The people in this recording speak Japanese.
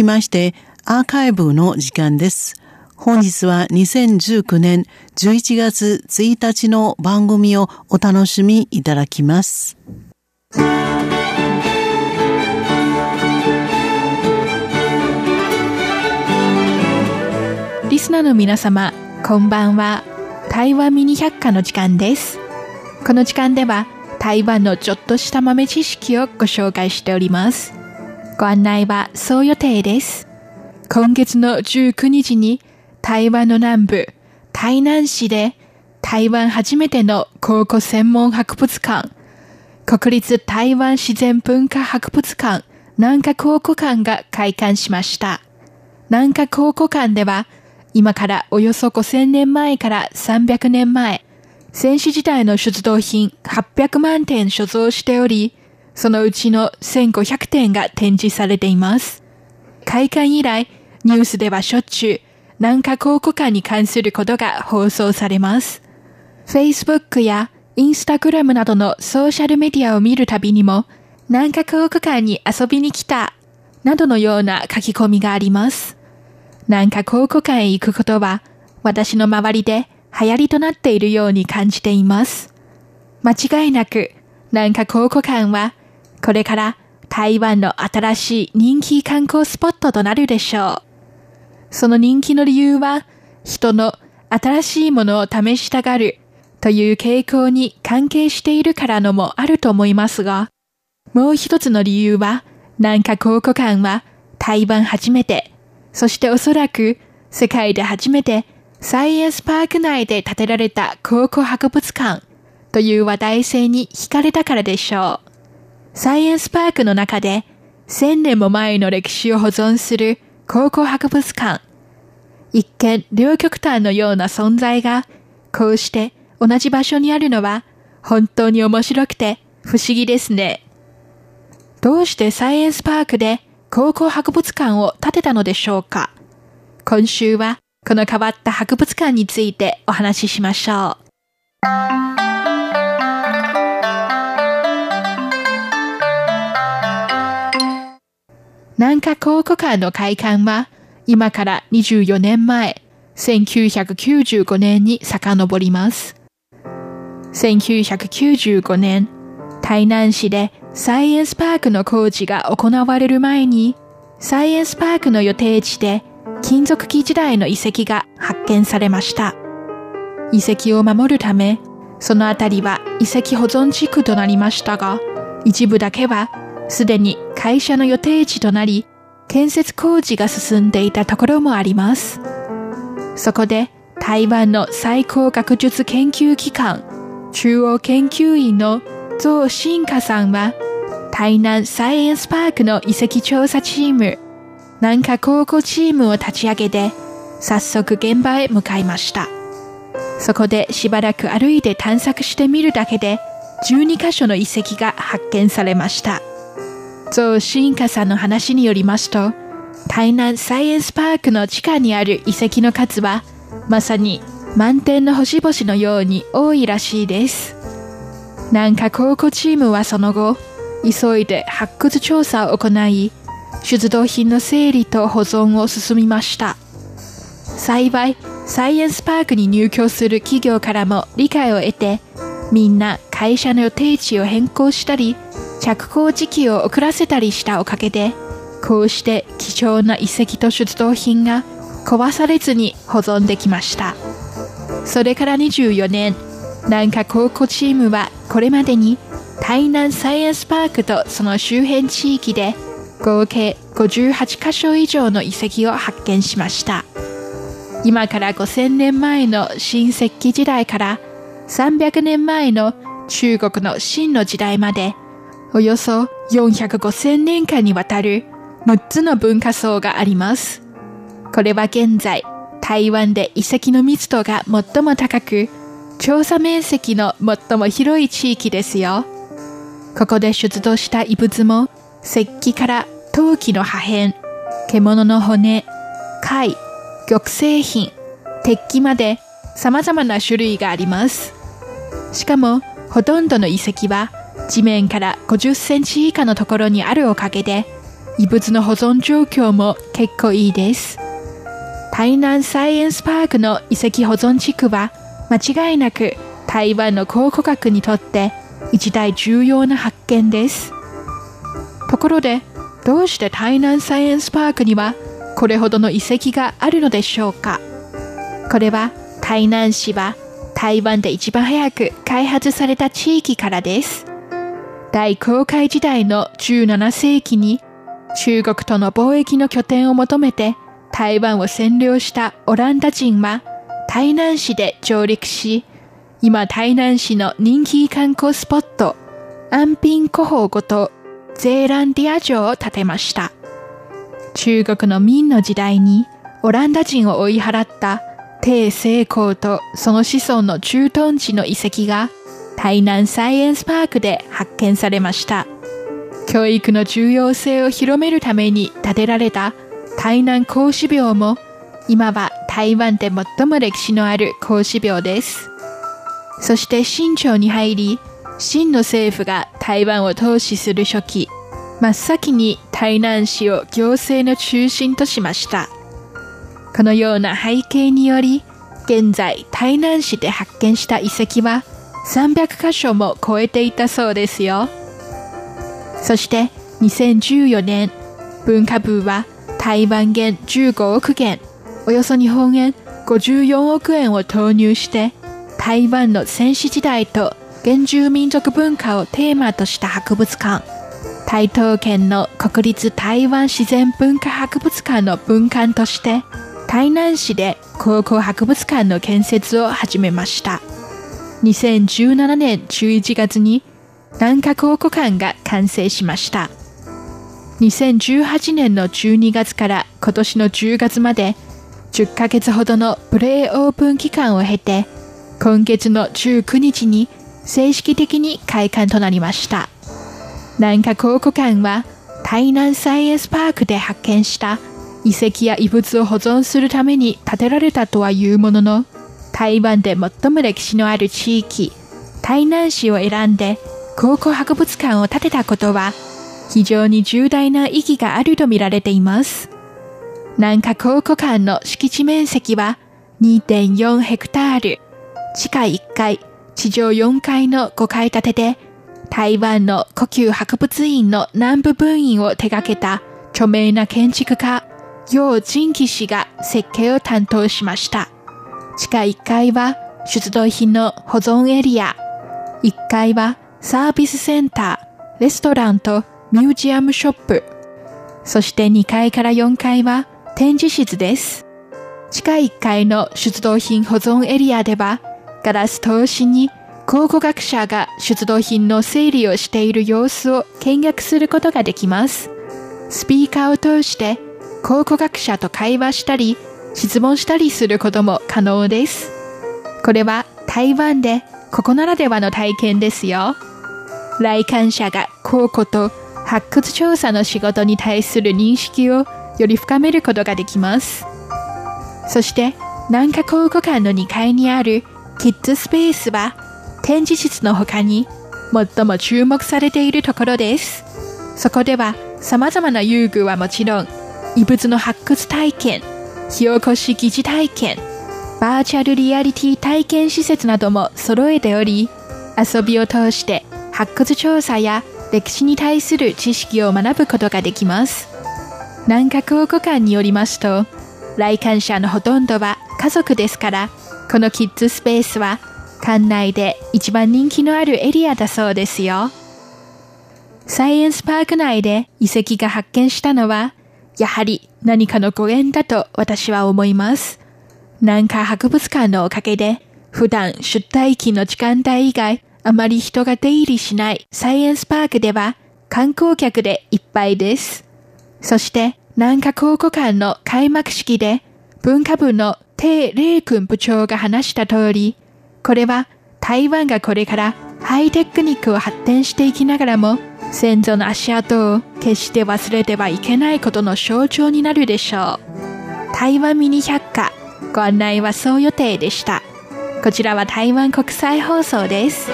きまして、アーカイブの時間です。本日は2019年11月1日の番組をお楽しみいただきます。リスナーの皆様、こんばんは。台湾ミニ百科の時間です。この時間では台湾のちょっとした豆知識をご紹介しております。ご案内はそう予定です。今月の19日に台湾の南部、台南市で台湾初めての考古専門博物館、国立台湾自然文化博物館南下考古館が開館しました。南下考古館では、今からおよそ5000年前から300年前、戦死時代の出土品800万点所蔵しており、そのうちの1500点が展示されています。開館以来、ニュースではしょっちゅう、南下考古館に関することが放送されます。Facebook や Instagram などのソーシャルメディアを見るたびにも、南下考古館に遊びに来た、などのような書き込みがあります。南下考古館へ行くことは、私の周りで流行りとなっているように感じています。間違いなく、南下考古館はこれから台湾の新しい人気観光スポットとなるでしょう。その人気の理由は、人の新しいものを試したがるという傾向に関係しているからのもあると思いますが、もう一つの理由は、南下考古館は台湾初めて、そしておそらく世界で初めてサイエンスパーク内で建てられた考古博物館という話題性に惹かれたからでしょう。サイエンスパークの中で1000年も前の歴史を保存する考古博物館。一見両極端のような存在がこうして同じ場所にあるのは本当に面白くて不思議ですね。どうしてサイエンスパークで考古博物館を建てたのでしょうか？今週はこの変わった博物館についてお話ししましょう。南下考古館の開館は、今から24年前、1995年に遡ります。1995年、台南市でサイエンスパークの工事が行われる前に、サイエンスパークの予定地で金属器時代の遺跡が発見されました。遺跡を守るため、そのあたりは遺跡保存地区となりましたが、一部だけはすでに会社の予定地となり、建設工事が進んでいたところもあります。そこで台湾の最高学術研究機関、中央研究院のゾウカさんは、台南サイエンスパークの遺跡調査チーム、南下考古チームを立ち上げて、早速現場へ向かいました。そこでしばらく歩いて探索してみるだけで、12カ所の遺跡が発見されました。ゾウシンカさんの話によりますと、台南サイエンスパークの地下にある遺跡の数は、まさに満天の星々のように多いらしいです。南下考古チームはその後、急いで発掘調査を行い、出土品の整理と保存を進みました。幸い、サイエンスパークに入居する企業からも理解を得て、みんな会社の予定地を変更したり、着工時期を遅らせたりしたおかげで、こうして貴重な遺跡と出土品が壊されずに保存できました。それから24年、南下考古チームはこれまでに台南サイエンスパークとその周辺地域で合計58カ所以上の遺跡を発見しました。今から5000年前の新石器時代から300年前の中国の秦の時代までおよそ405,000年間にわたる6つの文化層があります。これは現在、台湾で遺跡の密度が最も高く、調査面積の最も広い地域ですよ。ここで出土した遺物も、石器から陶器の破片、獣の骨、貝、玉製品、鉄器まで様々な種類があります。しかも、ほとんどの遺跡は地面から50センチ以下のところにあるおかげで、遺物の保存状況も結構いいです。台南サイエンスパークの遺跡保存地区は間違いなく台湾の考古学にとって一大重要な発見です。ところで、どうして台南サイエンスパークにはこれほどの遺跡があるのでしょうか？これは台南市は台湾で一番早く開発された地域からです。大航海時代の17世紀に中国との貿易の拠点を求めて台湾を占領したオランダ人は台南市で上陸し、今台南市の人気観光スポット、安平古堡ごとゼーランディア城を建てました。中国の明の時代にオランダ人を追い払った帝成功とその子孫の駐屯地の遺跡が台南サイエンスパークで発見されました。教育の重要性を広めるために建てられた台南孔子廟も今は台湾で最も歴史のある孔子廟です。そして清朝に入り、清の政府が台湾を統治する初期、真っ先に台南市を行政の中心としました。このような背景により、現在台南市で発見した遺跡は300箇所も超えていたそうですよ。そして2014年、文化部は台湾元15億元、およそ日本円54億円を投入して、台湾の戦死時代と原住民族文化をテーマとした博物館、台東県の国立台湾自然文化博物館の分館として、台南市で考古博物館の建設を始めました。2017年11月に南下考古館が完成しました。2018年の12月から今年の10月まで10ヶ月ほどのプレイオープン期間を経て今月の19日に正式的に開館となりました。南下考古館は台南サイエンスパークで発見した遺跡や遺物を保存するために建てられたとはいうものの、台湾で最も歴史のある地域、台南市を選んで考古博物館を建てたことは、非常に重大な意義があると見られています。南下考古館の敷地面積は2.4ヘクタール、地下1階、地上4階の5階建てで、台湾の故宮博物院の南部分院を手掛けた著名な建築家、楊仁喜氏が設計を担当しました。地下1階は出土品の保存エリア、1階はサービスセンター、レストランとミュージアムショップ、そして2階から4階は展示室です。地下1階の出土品保存エリアでは、ガラス通しに考古学者が出土品の整理をしている様子を見学することができます。スピーカーを通して考古学者と会話したり、質問したりすることも可能です。これは台湾でここならではの体験ですよ。来館者が考古と発掘調査の仕事に対する認識をより深めることができます。そして南下考古館の2階にあるキッズスペースは展示室の他に最も注目されているところです。そこでは様々な遊具はもちろん異物の発掘体験、火起こし疑似体験、バーチャルリアリティ体験施設なども揃えており、遊びを通して発掘調査や歴史に対する知識を学ぶことができます。南下考古館によりますと、来館者のほとんどは家族ですから、このキッズスペースは館内で一番人気のあるエリアだそうですよ。サイエンスパーク内で遺跡が発見したのはやはり何かのご縁だと私は思います。南海博物館のおかげで、普段出退勤の時間帯以外、あまり人が出入りしないサイエンスパークでは観光客でいっぱいです。そして南下考古館の開幕式で文化部の鄭霊君部長が話した通り、これは台湾がこれからハイテクニックを発展していきながらも先祖の足跡を決して忘れてはいけないことの象徴になるでしょう。台湾ミニ百科、ご案内はそう予定でした。こちらは台湾国際放送です。